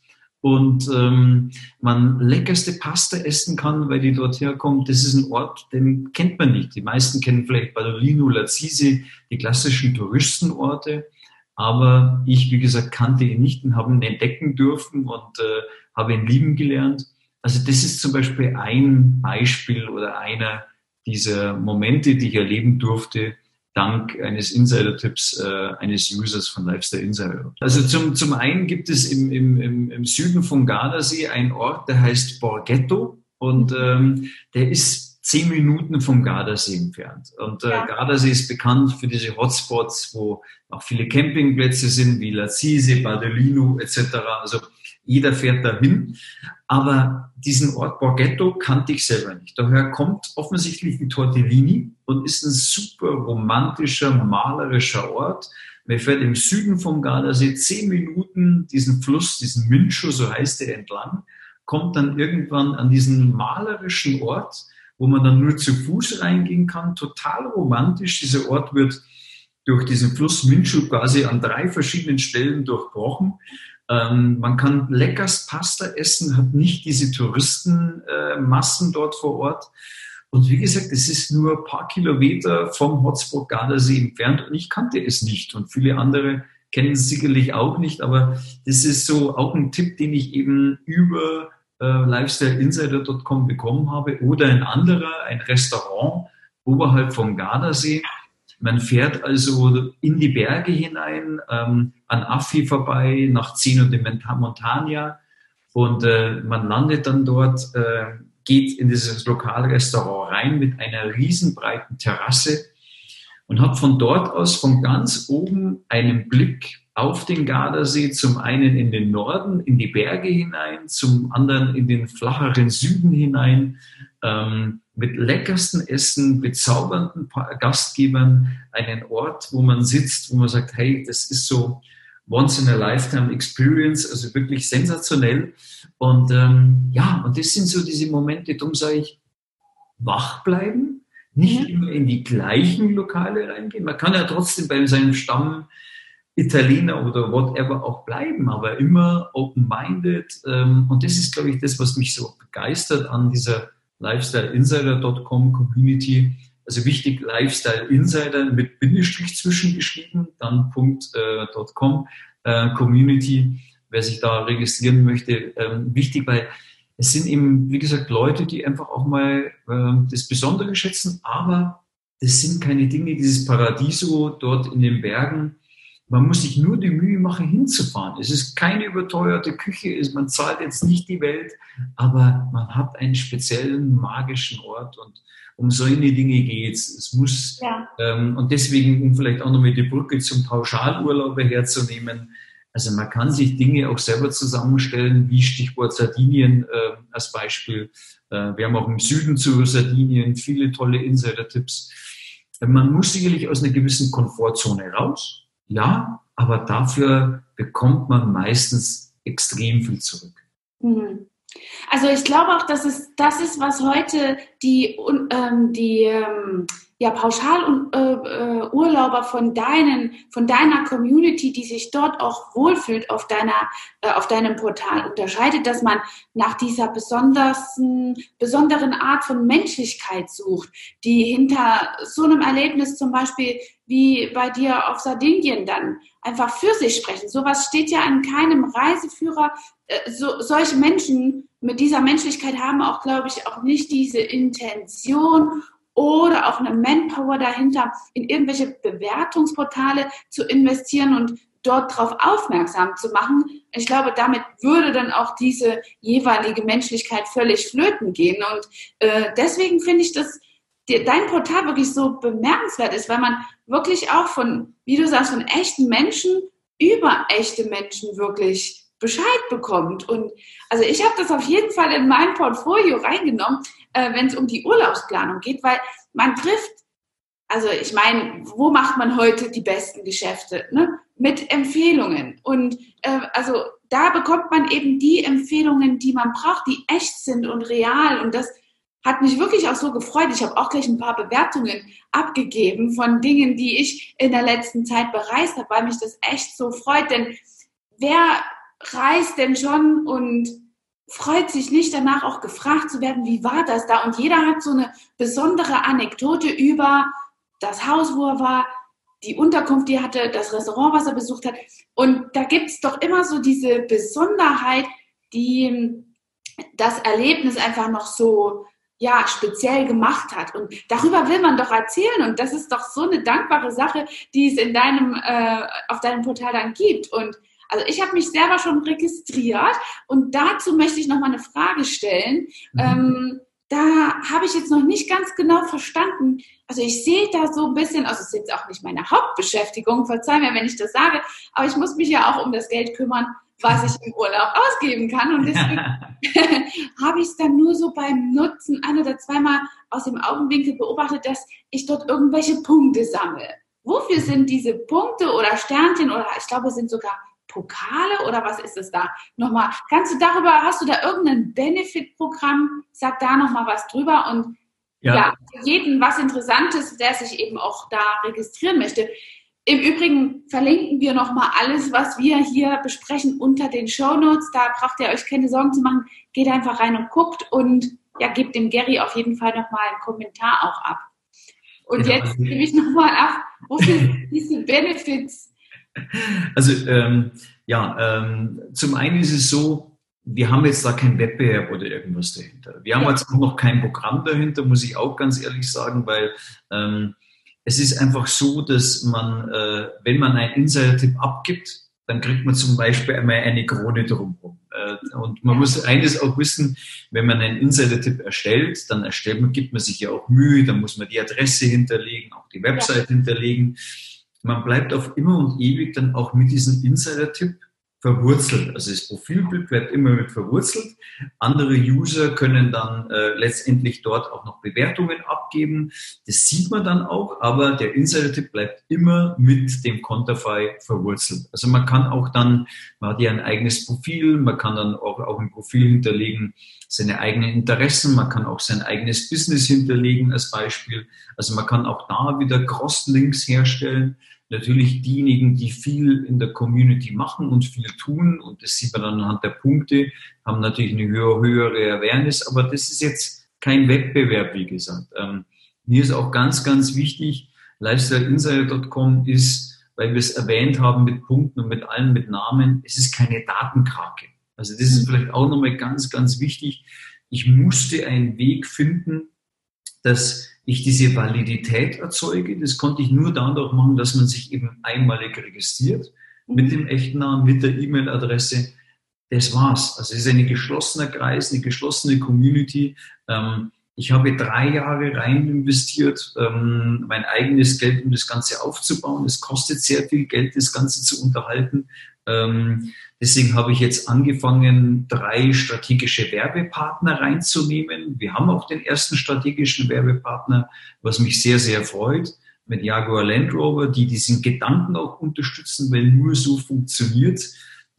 und ähm, man leckerste Pasta essen kann, weil die dort herkommt. Das ist ein Ort, den kennt man nicht. Die meisten kennen vielleicht Badolino, Lazise, die klassischen Touristenorte. Aber ich, wie gesagt, kannte ihn nicht und habe ihn entdecken dürfen und äh, habe ihn lieben gelernt. Also das ist zum Beispiel ein Beispiel oder einer dieser Momente, die ich erleben durfte, dank eines Insider-Tipps äh, eines Users von Lifestyle Insider. Also zum, zum einen gibt es im, im, im Süden von Gardasee einen Ort, der heißt Borghetto und ähm, der ist zehn Minuten vom Gardasee entfernt. Und äh, ja. Gardasee ist bekannt für diese Hotspots, wo auch viele Campingplätze sind, wie Lazise, Badolino etc. Also jeder fährt dahin. Aber diesen Ort Borghetto kannte ich selber nicht. Daher kommt offensichtlich die Tortellini und ist ein super romantischer, malerischer Ort. Man fährt im Süden vom Gardasee zehn Minuten diesen Fluss, diesen Mincho, so heißt er, entlang, kommt dann irgendwann an diesen malerischen Ort, wo man dann nur zu Fuß reingehen kann. Total romantisch. Dieser Ort wird durch diesen Fluss Minchu quasi an drei verschiedenen Stellen durchbrochen. Ähm, man kann leckerst Pasta essen, hat nicht diese Touristenmassen äh, dort vor Ort. Und wie gesagt, es ist nur ein paar Kilometer vom Hotspot Gardasee entfernt und ich kannte es nicht und viele andere kennen es sicherlich auch nicht, aber das ist so auch ein Tipp, den ich eben über äh, lifestyleinsider.com bekommen habe oder ein anderer, ein Restaurant oberhalb vom Gardasee. Man fährt also in die Berge hinein, ähm, an Affi vorbei, nach Zeno de Montagna und äh, man landet dann dort, äh, geht in dieses Lokalrestaurant rein mit einer riesenbreiten Terrasse und hat von dort aus von ganz oben einen Blick auf den Gardasee, zum einen in den Norden, in die Berge hinein, zum anderen in den flacheren Süden hinein, ähm, mit leckersten Essen, bezaubernden Gastgebern, einen Ort, wo man sitzt, wo man sagt, hey, das ist so once in a lifetime experience, also wirklich sensationell. Und ähm, ja, und das sind so diese Momente, darum sage ich, wach bleiben, nicht mhm. immer in die gleichen Lokale reingehen. Man kann ja trotzdem bei seinem Stamm Italiener oder whatever auch bleiben, aber immer open-minded. Ähm, und das ist, glaube ich, das, was mich so begeistert an dieser lifestyleinsider.com Community. Also wichtig, Lifestyle Insider mit Bindestrich zwischengeschrieben, dann .com äh, Community, wer sich da registrieren möchte. Ähm, wichtig, weil es sind eben, wie gesagt, Leute, die einfach auch mal äh, das Besondere schätzen, aber das sind keine Dinge, dieses Paradiso dort in den Bergen. Man muss sich nur die Mühe machen, hinzufahren. Es ist keine überteuerte Küche, man zahlt jetzt nicht die Welt, aber man hat einen speziellen magischen Ort und um solche Dinge geht es. Es muss, ja. ähm, und deswegen, um vielleicht auch nochmal die Brücke zum Pauschalurlaub herzunehmen, also man kann sich Dinge auch selber zusammenstellen, wie Stichwort Sardinien äh, als Beispiel. Äh, wir haben auch im Süden zu Sardinien viele tolle Insider-Tipps. Äh, man muss sicherlich aus einer gewissen Komfortzone raus, ja, aber dafür bekommt man meistens extrem viel zurück. Mhm. Also ich glaube auch, dass es das ist, was heute die, ähm, die ähm, ja, Pauschalurlauber äh, äh von deinen, von deiner Community, die sich dort auch wohlfühlt auf deiner, äh, auf deinem Portal unterscheidet, dass man nach dieser besonderen, besonderen Art von Menschlichkeit sucht, die hinter so einem Erlebnis zum Beispiel wie bei dir auf Sardinien dann einfach für sich sprechen. Sowas steht ja an keinem Reiseführer. Äh, so, solche Menschen mit dieser Menschlichkeit haben auch, glaube ich, auch nicht diese Intention oder auch eine Manpower dahinter, in irgendwelche Bewertungsportale zu investieren und dort darauf aufmerksam zu machen. Ich glaube, damit würde dann auch diese jeweilige Menschlichkeit völlig flöten gehen. Und äh, deswegen finde ich, dass dein Portal wirklich so bemerkenswert ist, weil man wirklich auch von, wie du sagst, von echten Menschen über echte Menschen wirklich Bescheid bekommt. Und also ich habe das auf jeden Fall in mein Portfolio reingenommen, äh, wenn es um die Urlaubsplanung geht, weil man trifft, also ich meine, wo macht man heute die besten Geschäfte? Ne? Mit Empfehlungen. Und äh, also da bekommt man eben die Empfehlungen, die man braucht, die echt sind und real. Und das hat mich wirklich auch so gefreut. Ich habe auch gleich ein paar Bewertungen abgegeben von Dingen, die ich in der letzten Zeit bereist habe, weil mich das echt so freut. Denn wer reist denn schon und freut sich nicht danach auch gefragt zu werden, wie war das da? Und jeder hat so eine besondere Anekdote über das Haus, wo er war, die Unterkunft, die er hatte, das Restaurant, was er besucht hat. Und da gibt es doch immer so diese Besonderheit, die das Erlebnis einfach noch so ja, speziell gemacht hat. Und darüber will man doch erzählen. Und das ist doch so eine dankbare Sache, die es in deinem, äh, auf deinem Portal dann gibt. Und also ich habe mich selber schon registriert und dazu möchte ich noch mal eine Frage stellen. Mhm. Ähm, da habe ich jetzt noch nicht ganz genau verstanden. Also ich sehe da so ein bisschen, also es ist jetzt auch nicht meine Hauptbeschäftigung, verzeih mir, wenn ich das sage, aber ich muss mich ja auch um das Geld kümmern, was ich im Urlaub ausgeben kann. Und deswegen habe ich es dann nur so beim Nutzen ein oder zweimal aus dem Augenwinkel beobachtet, dass ich dort irgendwelche Punkte sammle. Wofür sind diese Punkte oder Sternchen oder ich glaube, es sind sogar Pokale oder was ist es da? Nochmal, kannst du darüber, hast du da irgendein Benefit-Programm? Sag da nochmal was drüber und ja. ja, für jeden was Interessantes, der sich eben auch da registrieren möchte. Im Übrigen verlinken wir nochmal alles, was wir hier besprechen, unter den Show Notes. Da braucht ihr euch keine Sorgen zu machen. Geht einfach rein und guckt und ja, gebt dem Gary auf jeden Fall nochmal einen Kommentar auch ab. Und ja, jetzt gebe ich nochmal ab, wofür diese Benefits Also ähm, ja, ähm, zum einen ist es so, wir haben jetzt da keinen Wettbewerb oder irgendwas dahinter. Wir haben ja. jetzt auch noch kein Programm dahinter, muss ich auch ganz ehrlich sagen, weil ähm, es ist einfach so, dass man, äh, wenn man einen Insider-Tipp abgibt, dann kriegt man zum Beispiel einmal eine Krone drumherum. Äh, und man muss eines auch wissen, wenn man einen Insider-Tipp erstellt, dann erstellt man, gibt man sich ja auch Mühe, dann muss man die Adresse hinterlegen, auch die Website ja. hinterlegen. Man bleibt auf immer und ewig dann auch mit diesem Insider-Tipp verwurzelt. Also das Profilbild wird immer mit verwurzelt. Andere User können dann äh, letztendlich dort auch noch Bewertungen abgeben. Das sieht man dann auch, aber der Insider-Tipp bleibt immer mit dem Conterfy verwurzelt. Also man kann auch dann, man hat ja ein eigenes Profil, man kann dann auch, auch im Profil hinterlegen seine eigenen Interessen, man kann auch sein eigenes Business hinterlegen als Beispiel. Also man kann auch da wieder Cross-Links herstellen natürlich diejenigen, die viel in der Community machen und viel tun, und das sieht man dann anhand der Punkte, haben natürlich eine höhere, höhere Awareness, aber das ist jetzt kein Wettbewerb, wie gesagt. Ähm, mir ist auch ganz, ganz wichtig, lifestyleinsider.com ist, weil wir es erwähnt haben mit Punkten und mit allen mit Namen, es ist keine Datenkrake. Also das ist vielleicht auch nochmal ganz, ganz wichtig. Ich musste einen Weg finden, dass ich diese Validität erzeuge. Das konnte ich nur dadurch machen, dass man sich eben einmalig registriert mit mhm. dem echten Namen, mit der E-Mail-Adresse. Das war's. Also es ist ein geschlossener Kreis, eine geschlossene Community. Ähm, ich habe drei Jahre rein investiert, ähm, mein eigenes Geld, um das Ganze aufzubauen. Es kostet sehr viel Geld, das Ganze zu unterhalten. Ähm, deswegen habe ich jetzt angefangen, drei strategische Werbepartner reinzunehmen. Wir haben auch den ersten strategischen Werbepartner, was mich sehr, sehr freut, mit Jaguar Land Rover, die diesen Gedanken auch unterstützen, weil nur so funktioniert.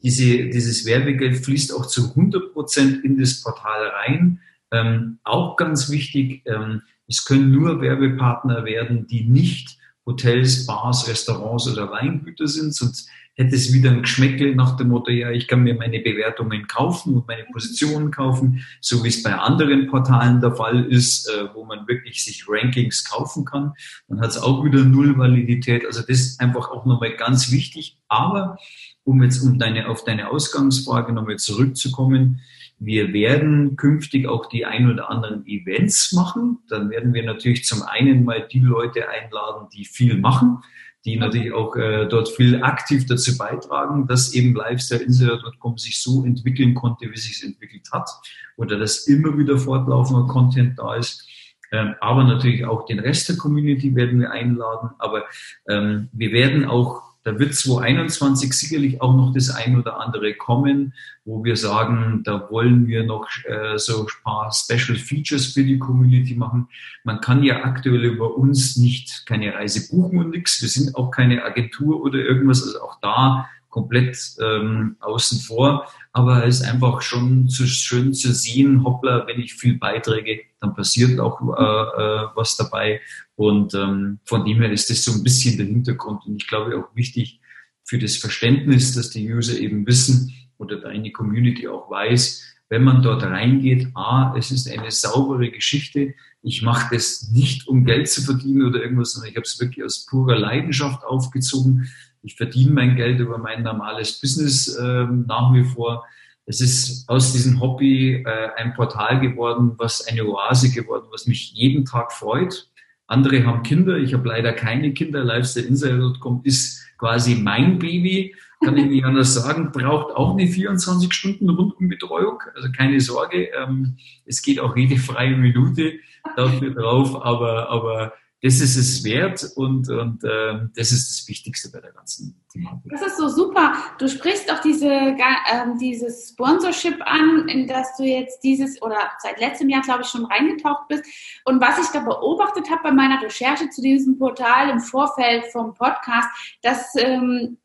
Diese, dieses Werbegeld fließt auch zu 100 Prozent in das Portal rein. Ähm, auch ganz wichtig, ähm, es können nur Werbepartner werden, die nicht Hotels, Bars, Restaurants oder Weingüter sind, sonst hätte es wieder ein Geschmäckel nach dem Motto, ja, ich kann mir meine Bewertungen kaufen und meine Positionen kaufen, so wie es bei anderen Portalen der Fall ist, äh, wo man wirklich sich Rankings kaufen kann. Dann hat es auch wieder Null Validität. Also das ist einfach auch nochmal ganz wichtig. Aber um jetzt um deine, auf deine Ausgangsfrage nochmal zurückzukommen, wir werden künftig auch die ein oder anderen Events machen. Dann werden wir natürlich zum einen mal die Leute einladen, die viel machen die natürlich auch äh, dort viel aktiv dazu beitragen, dass eben lifestyleinsider.com sich so entwickeln konnte, wie sich es entwickelt hat oder dass immer wieder fortlaufender Content da ist. Ähm, aber natürlich auch den Rest der Community werden wir einladen. Aber ähm, wir werden auch da wird 2021 sicherlich auch noch das ein oder andere kommen, wo wir sagen, da wollen wir noch äh, so ein paar Special Features für die Community machen. Man kann ja aktuell über uns nicht keine Reise buchen und nichts. Wir sind auch keine Agentur oder irgendwas. Also auch da komplett ähm, außen vor. Aber es ist einfach schon zu schön zu sehen, hoppla, wenn ich viel beiträge, dann passiert auch äh, äh, was dabei. Und ähm, von dem her ist das so ein bisschen der Hintergrund. Und ich glaube auch wichtig für das Verständnis, dass die User eben wissen oder deine Community auch weiß, wenn man dort reingeht, a, es ist eine saubere Geschichte. Ich mache das nicht, um Geld zu verdienen oder irgendwas, sondern ich habe es wirklich aus purer Leidenschaft aufgezogen. Ich verdiene mein Geld über mein normales Business äh, nach wie vor. Es ist aus diesem Hobby äh, ein Portal geworden, was eine Oase geworden, was mich jeden Tag freut. Andere haben Kinder, ich habe leider keine Kinder. Lifestyleinsider.com ist quasi mein Baby, kann ich nicht anders sagen. Braucht auch eine 24 Stunden Rundumbetreuung, also keine Sorge. Ähm, es geht auch jede freie Minute dafür drauf, aber, aber das ist es wert und, und äh, das ist das Wichtigste bei der ganzen Thematik. Das ist so super. Du sprichst auch diese, ähm, dieses Sponsorship an, in das du jetzt dieses oder seit letztem Jahr, glaube ich, schon reingetaucht bist. Und was ich da beobachtet habe bei meiner Recherche zu diesem Portal im Vorfeld vom Podcast, dass ähm,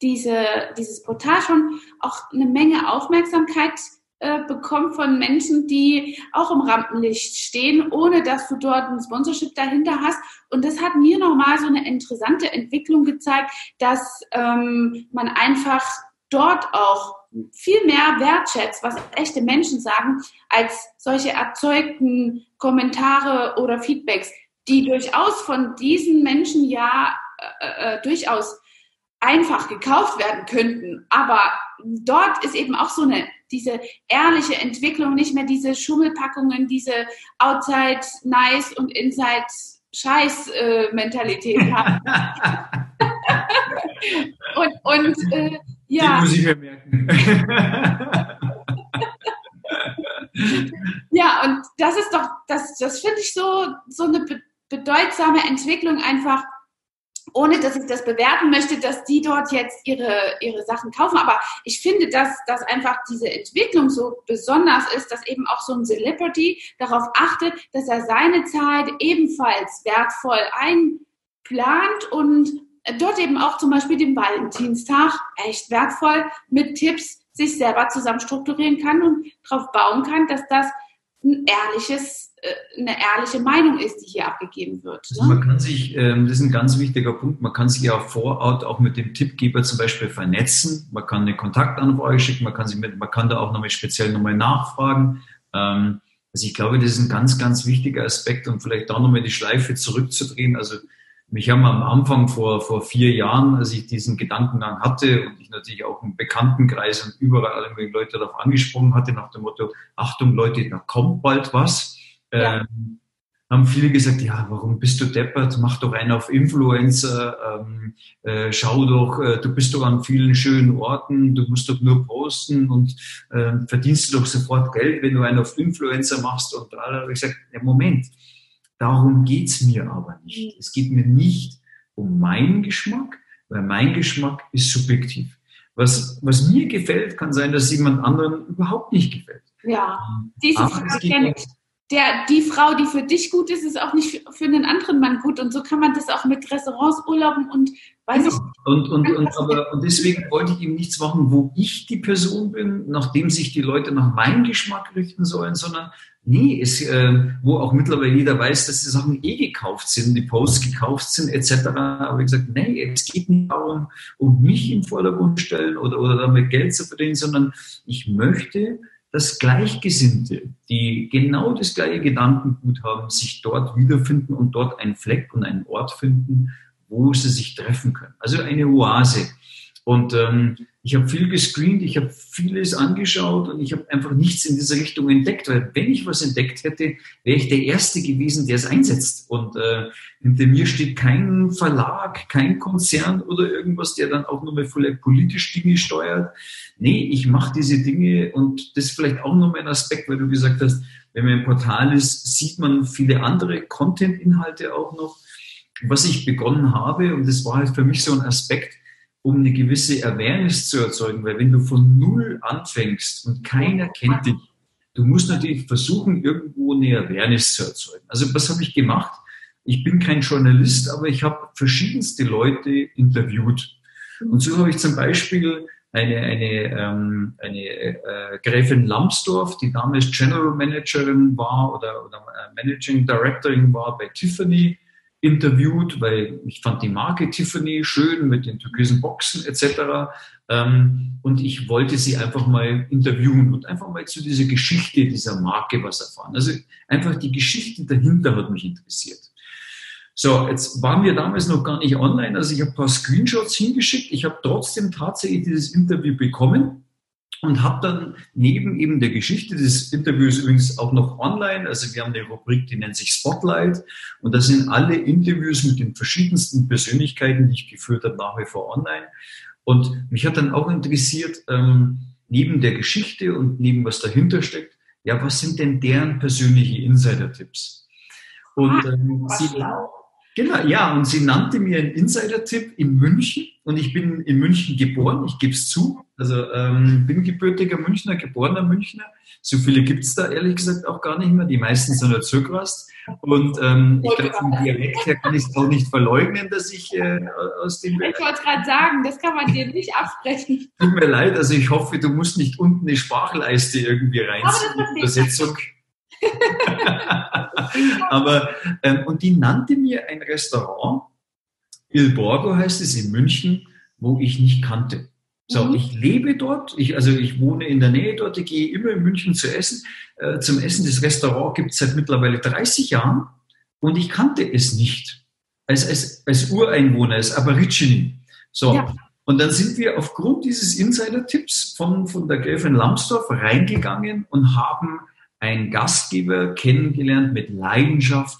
diese, dieses Portal schon auch eine Menge Aufmerksamkeit äh, bekommt von Menschen, die auch im Rampenlicht stehen, ohne dass du dort ein Sponsorship dahinter hast. Und das hat mir nochmal so eine interessante Entwicklung gezeigt, dass ähm, man einfach dort auch viel mehr wertschätzt, was echte Menschen sagen, als solche erzeugten Kommentare oder Feedbacks, die durchaus von diesen Menschen ja äh, äh, durchaus einfach gekauft werden könnten. Aber dort ist eben auch so eine, diese ehrliche Entwicklung, nicht mehr diese Schummelpackungen, diese Outside nice und Inside Scheiß äh, Mentalität haben. und und äh, ja. Den muss ich mir merken. ja, und das ist doch, das, das finde ich so, so eine bedeutsame Entwicklung einfach, ohne dass ich das bewerten möchte, dass die dort jetzt ihre, ihre Sachen kaufen. Aber ich finde, dass, dass einfach diese Entwicklung so besonders ist, dass eben auch so ein Celebrity darauf achtet, dass er seine Zeit ebenfalls wertvoll einplant und dort eben auch zum Beispiel den Valentinstag echt wertvoll mit Tipps sich selber zusammen strukturieren kann und darauf bauen kann, dass das ein ehrliches, äh, eine ehrliche Meinung ist, die hier abgegeben wird. Also man kann sich, ähm, das ist ein ganz wichtiger Punkt, man kann sich ja vor Ort auch mit dem Tippgeber zum Beispiel vernetzen. Man kann eine Kontaktanfrage schicken, man kann, sie mit, man kann da auch nochmal speziell nochmal nachfragen. Ähm, also ich glaube, das ist ein ganz, ganz wichtiger Aspekt und vielleicht da nochmal die Schleife zurückzudrehen. Also mich haben am Anfang vor, vor vier Jahren, als ich diesen Gedankengang hatte und ich natürlich auch im Bekanntenkreis und überall alle Leute darauf angesprochen hatte, nach dem Motto, Achtung Leute, da kommt bald was, ja. ähm, haben viele gesagt, ja, warum bist du deppert? Mach doch einen auf Influencer, ähm, äh, schau doch, äh, du bist doch an vielen schönen Orten, du musst doch nur posten und äh, verdienst du doch sofort Geld, wenn du einen auf Influencer machst. Und da habe ich gesagt, ja, Moment, Darum geht's mir aber nicht. Es geht mir nicht um meinen Geschmack, weil mein Geschmack ist subjektiv. Was, was mir gefällt, kann sein, dass jemand anderen überhaupt nicht gefällt. Ja, ähm, diese Frage kenne ich der, die Frau, die für dich gut ist, ist auch nicht für einen anderen Mann gut. Und so kann man das auch mit Restaurants, Urlauben und weiß genau. ich und, und, und, aber, und deswegen wollte ich ihm nichts machen, wo ich die Person bin, nachdem sich die Leute nach meinem Geschmack richten sollen, sondern nee, es, äh, wo auch mittlerweile jeder weiß, dass die Sachen eh gekauft sind, die Posts gekauft sind, etc. Aber ich gesagt, nee, es geht nicht darum, um mich im Vordergrund stellen oder, oder damit Geld zu verdienen, sondern ich möchte, dass Gleichgesinnte, die genau das gleiche Gedankengut haben, sich dort wiederfinden und dort einen Fleck und einen Ort finden, wo sie sich treffen können. Also eine Oase. Und ähm, ich habe viel gescreent, ich habe vieles angeschaut und ich habe einfach nichts in dieser Richtung entdeckt, weil wenn ich was entdeckt hätte, wäre ich der Erste gewesen, der es einsetzt. Und äh, hinter mir steht kein Verlag, kein Konzern oder irgendwas, der dann auch nochmal vielleicht politisch Dinge steuert. Nee, ich mache diese Dinge und das ist vielleicht auch nochmal ein Aspekt, weil du gesagt hast, wenn man im Portal ist, sieht man viele andere Content-Inhalte auch noch. Was ich begonnen habe, und das war halt für mich so ein Aspekt, um eine gewisse Awareness zu erzeugen, weil wenn du von Null anfängst und keiner kennt dich, du musst natürlich versuchen, irgendwo eine Awareness zu erzeugen. Also was habe ich gemacht? Ich bin kein Journalist, aber ich habe verschiedenste Leute interviewt. Und so habe ich zum Beispiel eine, eine, ähm, eine äh, Gräfin Lambsdorff, die damals General Managerin war oder, oder äh, Managing Directorin war bei Tiffany, interviewt, weil ich fand die Marke Tiffany schön mit den türkisen Boxen etc. Ähm, und ich wollte sie einfach mal interviewen und einfach mal zu dieser Geschichte dieser Marke was erfahren. Also einfach die Geschichte dahinter hat mich interessiert. So, jetzt waren wir damals noch gar nicht online, also ich habe ein paar Screenshots hingeschickt. Ich habe trotzdem tatsächlich dieses Interview bekommen und habe dann neben eben der Geschichte des Interviews übrigens auch noch online, also wir haben eine Rubrik, die nennt sich Spotlight und da sind alle Interviews mit den verschiedensten Persönlichkeiten, die ich geführt habe, nach wie vor online. Und mich hat dann auch interessiert, ähm, neben der Geschichte und neben was dahinter steckt, ja, was sind denn deren persönliche Insider-Tipps? Und ähm, sie, Genau, ja, und sie nannte mir einen Insider-Tipp in München und ich bin in München geboren, ich gebe es zu. Also ähm, bin gebürtiger Münchner, geborener Münchner. So viele gibt es da ehrlich gesagt auch gar nicht mehr. Die meisten sind ja zurückrast. Und ähm, ich glaube, vom Dialekt her kann ich es auch nicht verleugnen, dass ich äh, aus dem. Ich wollte gerade sagen, das kann man dir nicht absprechen. Tut mir leid, also ich hoffe, du musst nicht unten eine Sprachleiste irgendwie reinziehen. Übersetzung. Aber, ähm, und die nannte mir ein Restaurant, Il Borgo heißt es in München, wo ich nicht kannte. So, mhm. ich lebe dort, ich, also ich wohne in der Nähe dort, ich gehe immer in München zu essen, äh, zum Essen. Das Restaurant gibt es seit mittlerweile 30 Jahren und ich kannte es nicht. Als, als, als Ureinwohner, als Aborigine. So, ja. Und dann sind wir aufgrund dieses Insider-Tipps von, von der Gräfin Lambsdorff reingegangen und haben einen Gastgeber kennengelernt mit Leidenschaft.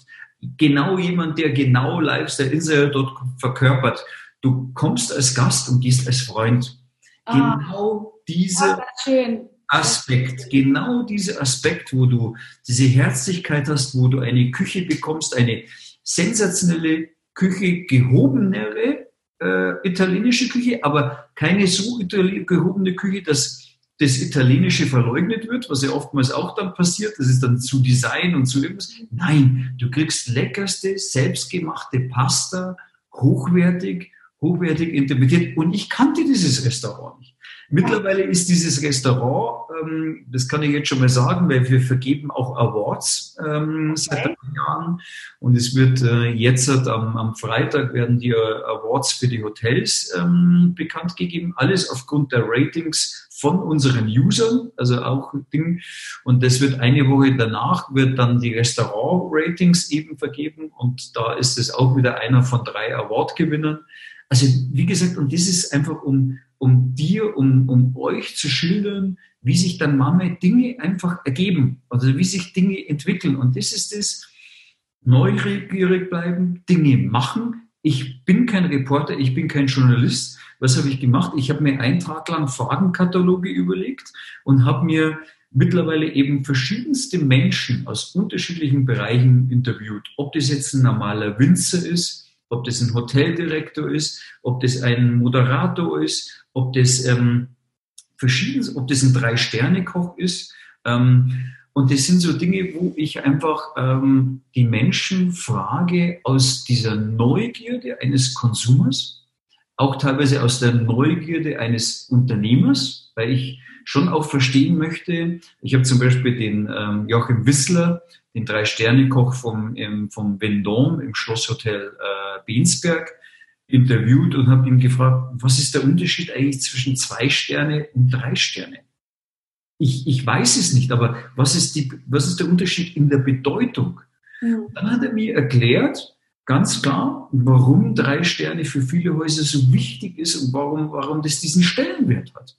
Genau jemand, der genau Lifestyle Insider dort verkörpert. Du kommst als Gast und gehst als Freund. Ah, genau dieser Aspekt, genau dieser Aspekt, wo du diese Herzlichkeit hast, wo du eine Küche bekommst, eine sensationelle Küche, gehobenere äh, italienische Küche, aber keine so gehobene Küche, dass das Italienische verleugnet wird, was ja oftmals auch dann passiert. Das ist dann zu Design und zu irgendwas. Nein, du kriegst leckerste, selbstgemachte Pasta, hochwertig, hochwertig interpretiert. Und ich kannte dieses Restaurant nicht. Mittlerweile ist dieses Restaurant, ähm, das kann ich jetzt schon mal sagen, weil wir vergeben auch Awards ähm, okay. seit drei Jahren. Und es wird äh, jetzt am, am, Freitag werden die Awards für die Hotels ähm, bekannt gegeben. Alles aufgrund der Ratings von unseren Usern, also auch Ding. Und das wird eine Woche danach wird dann die Restaurant-Ratings eben vergeben. Und da ist es auch wieder einer von drei Award-Gewinnern. Also wie gesagt, und das ist einfach um, um dir, um, um euch zu schildern, wie sich dann manchmal Dinge einfach ergeben, also wie sich Dinge entwickeln. Und das ist das, neugierig bleiben, Dinge machen. Ich bin kein Reporter, ich bin kein Journalist. Was habe ich gemacht? Ich habe mir einen Tag lang Fragenkataloge überlegt und habe mir mittlerweile eben verschiedenste Menschen aus unterschiedlichen Bereichen interviewt. Ob das jetzt ein normaler Winzer ist, ob das ein Hoteldirektor ist, ob das ein Moderator ist, ob das ähm, verschiedenes, ob das ein Drei-Sterne-Koch ist. Ähm, und das sind so Dinge, wo ich einfach ähm, die Menschen frage aus dieser Neugierde eines Konsumers, auch teilweise aus der Neugierde eines Unternehmers, weil ich schon auch verstehen möchte. Ich habe zum Beispiel den ähm, Joachim Wissler, den Drei-Sterne-Koch vom, vom Vendôme im Schlosshotel äh, Bensberg, interviewt und habe ihn gefragt, was ist der Unterschied eigentlich zwischen zwei Sterne und drei Sterne? Ich, ich weiß es nicht, aber was ist, die, was ist der Unterschied in der Bedeutung? Mhm. Dann hat er mir erklärt, ganz klar, warum drei Sterne für viele Häuser so wichtig ist und warum, warum das diesen Stellenwert hat.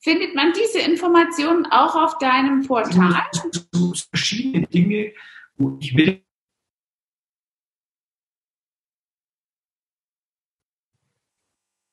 Findet man diese Informationen auch auf deinem Portal? So verschiedene Dinge, wo ich will.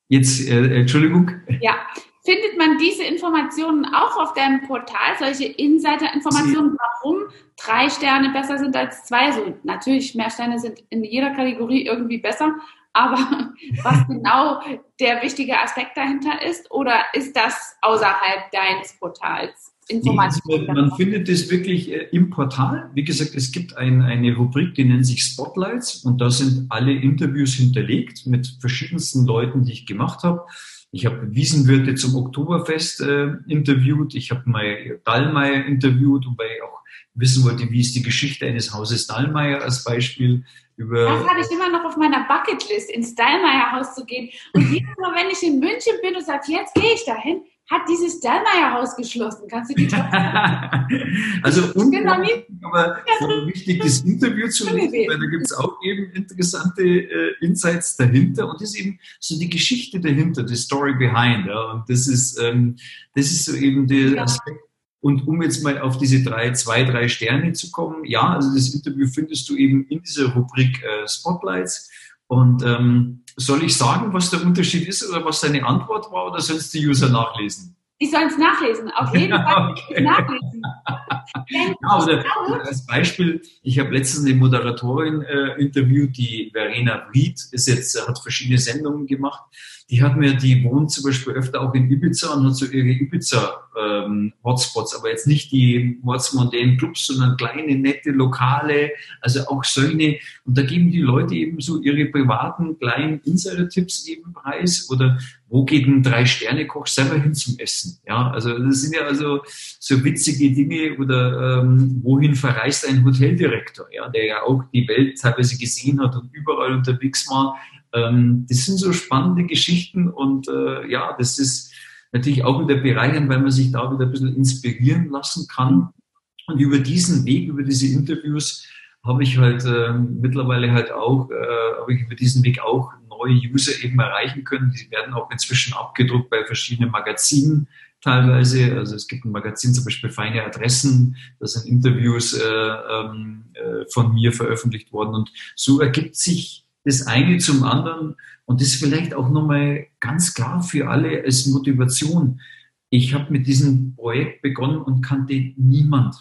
Jetzt, äh, Entschuldigung. Ja, findet man diese Informationen auch auf deinem Portal, solche Insider-Informationen, warum drei Sterne besser sind als zwei? Also natürlich, mehr Sterne sind in jeder Kategorie irgendwie besser, aber was genau der wichtige Aspekt dahinter ist? Oder ist das außerhalb deines Portals? Informationen man, man findet es wirklich äh, im Portal. Wie gesagt, es gibt ein, eine Rubrik, die nennt sich Spotlights und da sind alle Interviews hinterlegt mit verschiedensten Leuten, die ich gemacht habe. Ich habe Wiesenwirte zum Oktoberfest äh, interviewt, ich habe mal Dallmayr interviewt, wobei ich auch wissen wollte, wie ist die Geschichte eines Hauses Dallmayr als Beispiel. Über das habe ich immer noch auf meiner Bucketlist, ins Dallmayr-Haus zu gehen. Und jedes Mal, wenn ich in München bin und sage, jetzt gehe ich dahin, hat dieses Dallmayr-Haus geschlossen. Kannst du die Also unglaublich, aber so wichtig, das Interview zu lesen, weil da gibt es auch eben interessante äh, Insights dahinter und das ist eben so die Geschichte dahinter, die Story behind. Ja. Und das ist, ähm, das ist so eben der ja. Aspekt, und um jetzt mal auf diese drei, zwei, drei Sterne zu kommen, ja, also das Interview findest du eben in dieser Rubrik äh, Spotlights. Und ähm, soll ich sagen, was der Unterschied ist oder was deine Antwort war oder sollst die User nachlesen? Die sollen es nachlesen, auf jeden Fall okay. nachlesen. ja, oder als Beispiel, ich habe letztens eine Moderatorin äh, interviewt, die Verena Ried, ist jetzt, hat verschiedene Sendungen gemacht die hat mir, die wohnt zum Beispiel öfter auch in Ibiza und hat so ihre Ibiza-Hotspots, ähm, aber jetzt nicht die ortsmodellen Clubs, sondern kleine, nette Lokale, also auch solche. Und da geben die Leute eben so ihre privaten kleinen Insider-Tipps eben preis oder wo geht ein Drei-Sterne-Koch selber hin zum Essen? Ja, also das sind ja also so witzige Dinge oder ähm, wohin verreist ein Hoteldirektor, ja, der ja auch die Welt teilweise gesehen hat und überall unterwegs war ähm, das sind so spannende Geschichten und äh, ja, das ist natürlich auch wieder bereichernd, weil man sich da wieder ein bisschen inspirieren lassen kann. Und über diesen Weg, über diese Interviews, habe ich halt äh, mittlerweile halt auch, äh, habe ich über diesen Weg auch neue User eben erreichen können. Die werden auch inzwischen abgedruckt bei verschiedenen Magazinen teilweise. Also es gibt ein Magazin zum Beispiel Feine Adressen, da sind Interviews äh, ähm, äh, von mir veröffentlicht worden. Und so ergibt sich das eine zum anderen. Und das vielleicht auch nochmal ganz klar für alle als Motivation. Ich habe mit diesem Projekt begonnen und kannte niemand.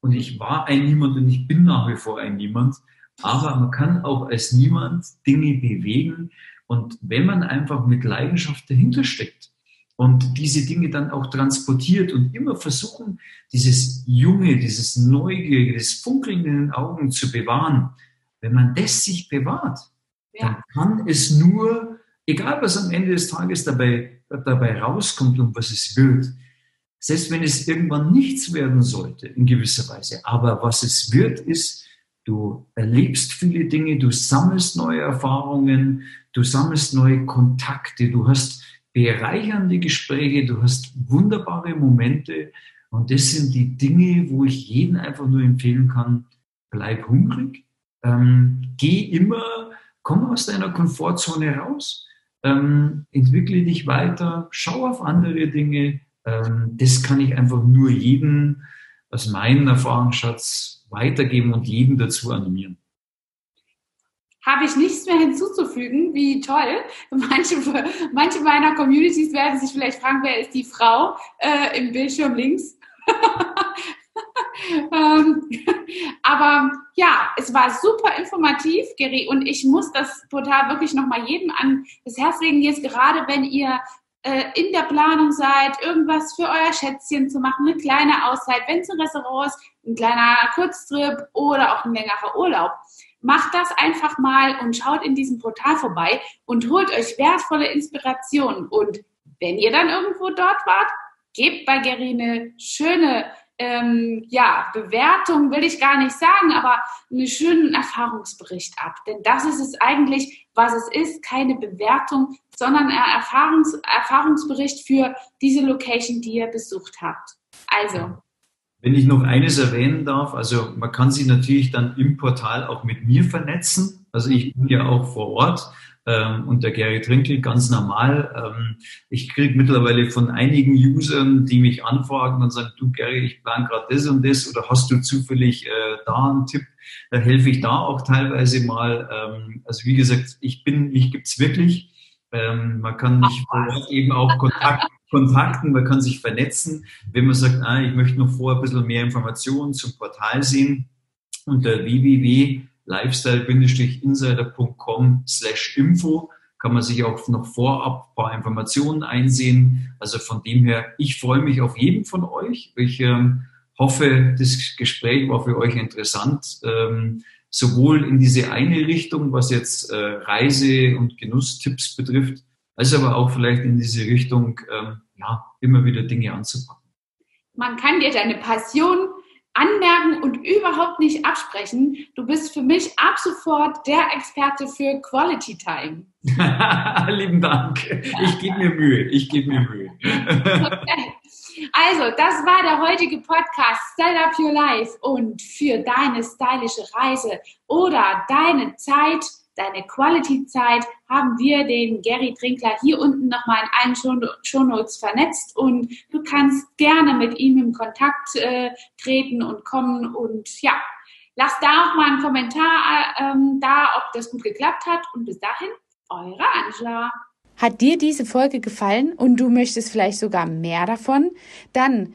Und ich war ein Niemand und ich bin nach wie vor ein Niemand. Aber man kann auch als Niemand Dinge bewegen. Und wenn man einfach mit Leidenschaft dahinter steckt und diese Dinge dann auch transportiert und immer versuchen, dieses Junge, dieses Neugierige, das Funkeln in den Augen zu bewahren, wenn man das sich bewahrt, ja. dann kann es nur, egal was am Ende des Tages dabei, dabei rauskommt und was es wird, selbst wenn es irgendwann nichts werden sollte, in gewisser Weise, aber was es wird, ist, du erlebst viele Dinge, du sammelst neue Erfahrungen, du sammelst neue Kontakte, du hast bereichernde Gespräche, du hast wunderbare Momente und das sind die Dinge, wo ich jeden einfach nur empfehlen kann, bleib hungrig, ähm, geh immer, komm aus deiner Komfortzone raus, ähm, entwickle dich weiter, schau auf andere Dinge. Ähm, das kann ich einfach nur jedem aus meinem Erfahrungsschatz weitergeben und jeden dazu animieren habe ich nichts mehr hinzuzufügen. Wie toll. Manche, manche meiner Communities werden sich vielleicht fragen, wer ist die Frau äh, im Bildschirm links? ähm, aber ja, es war super informativ, Gary, und ich muss das Portal wirklich nochmal jedem an das Herz legen, jetzt gerade wenn ihr äh, in der Planung seid, irgendwas für euer Schätzchen zu machen, eine kleine Auszeit, wenn es ein Restaurant ist, ein kleiner Kurztrip oder auch ein längerer Urlaub. Macht das einfach mal und schaut in diesem Portal vorbei und holt euch wertvolle Inspirationen. Und wenn ihr dann irgendwo dort wart, gebt bei Gary eine schöne ähm, ja, Bewertung will ich gar nicht sagen, aber einen schönen Erfahrungsbericht ab. Denn das ist es eigentlich, was es ist, keine Bewertung, sondern ein Erfahrungs Erfahrungsbericht für diese Location, die ihr besucht habt. Also. Wenn ich noch eines erwähnen darf, also man kann sich natürlich dann im Portal auch mit mir vernetzen. Also ich bin ja auch vor Ort ähm, und der Gary Trinkel ganz normal. Ähm, ich kriege mittlerweile von einigen Usern, die mich anfragen und sagen, du Gary, ich plane gerade das und das oder hast du zufällig äh, da einen Tipp? Da helfe ich da auch teilweise mal. Ähm, also wie gesagt, ich bin, mich gibt's wirklich. Ähm, man kann mich eben auch Kontakt, kontakten, man kann sich vernetzen. Wenn man sagt, ah, ich möchte noch vorher ein bisschen mehr Informationen zum Portal sehen, unter www lifestyle-insider.com slash info kann man sich auch noch vorab ein paar Informationen einsehen. Also von dem her, ich freue mich auf jeden von euch. Ich ähm, hoffe, das Gespräch war für euch interessant, ähm, sowohl in diese eine Richtung, was jetzt äh, Reise- und Genusstipps betrifft, als aber auch vielleicht in diese Richtung, ähm, ja, immer wieder Dinge anzupacken. Man kann dir deine Passion anmerken und überhaupt nicht absprechen. Du bist für mich ab sofort der Experte für Quality Time. Lieben Dank. Ich gebe mir Mühe. Ich gebe mir Mühe. okay. Also, das war der heutige Podcast Style Up Your Life und für deine stylische Reise oder deine Zeit deine Quality-Zeit haben wir den Gary Trinkler hier unten nochmal in allen Shownotes vernetzt und du kannst gerne mit ihm in Kontakt äh, treten und kommen und ja, lass da auch mal einen Kommentar ähm, da, ob das gut geklappt hat und bis dahin, eure Angela. Hat dir diese Folge gefallen und du möchtest vielleicht sogar mehr davon? Dann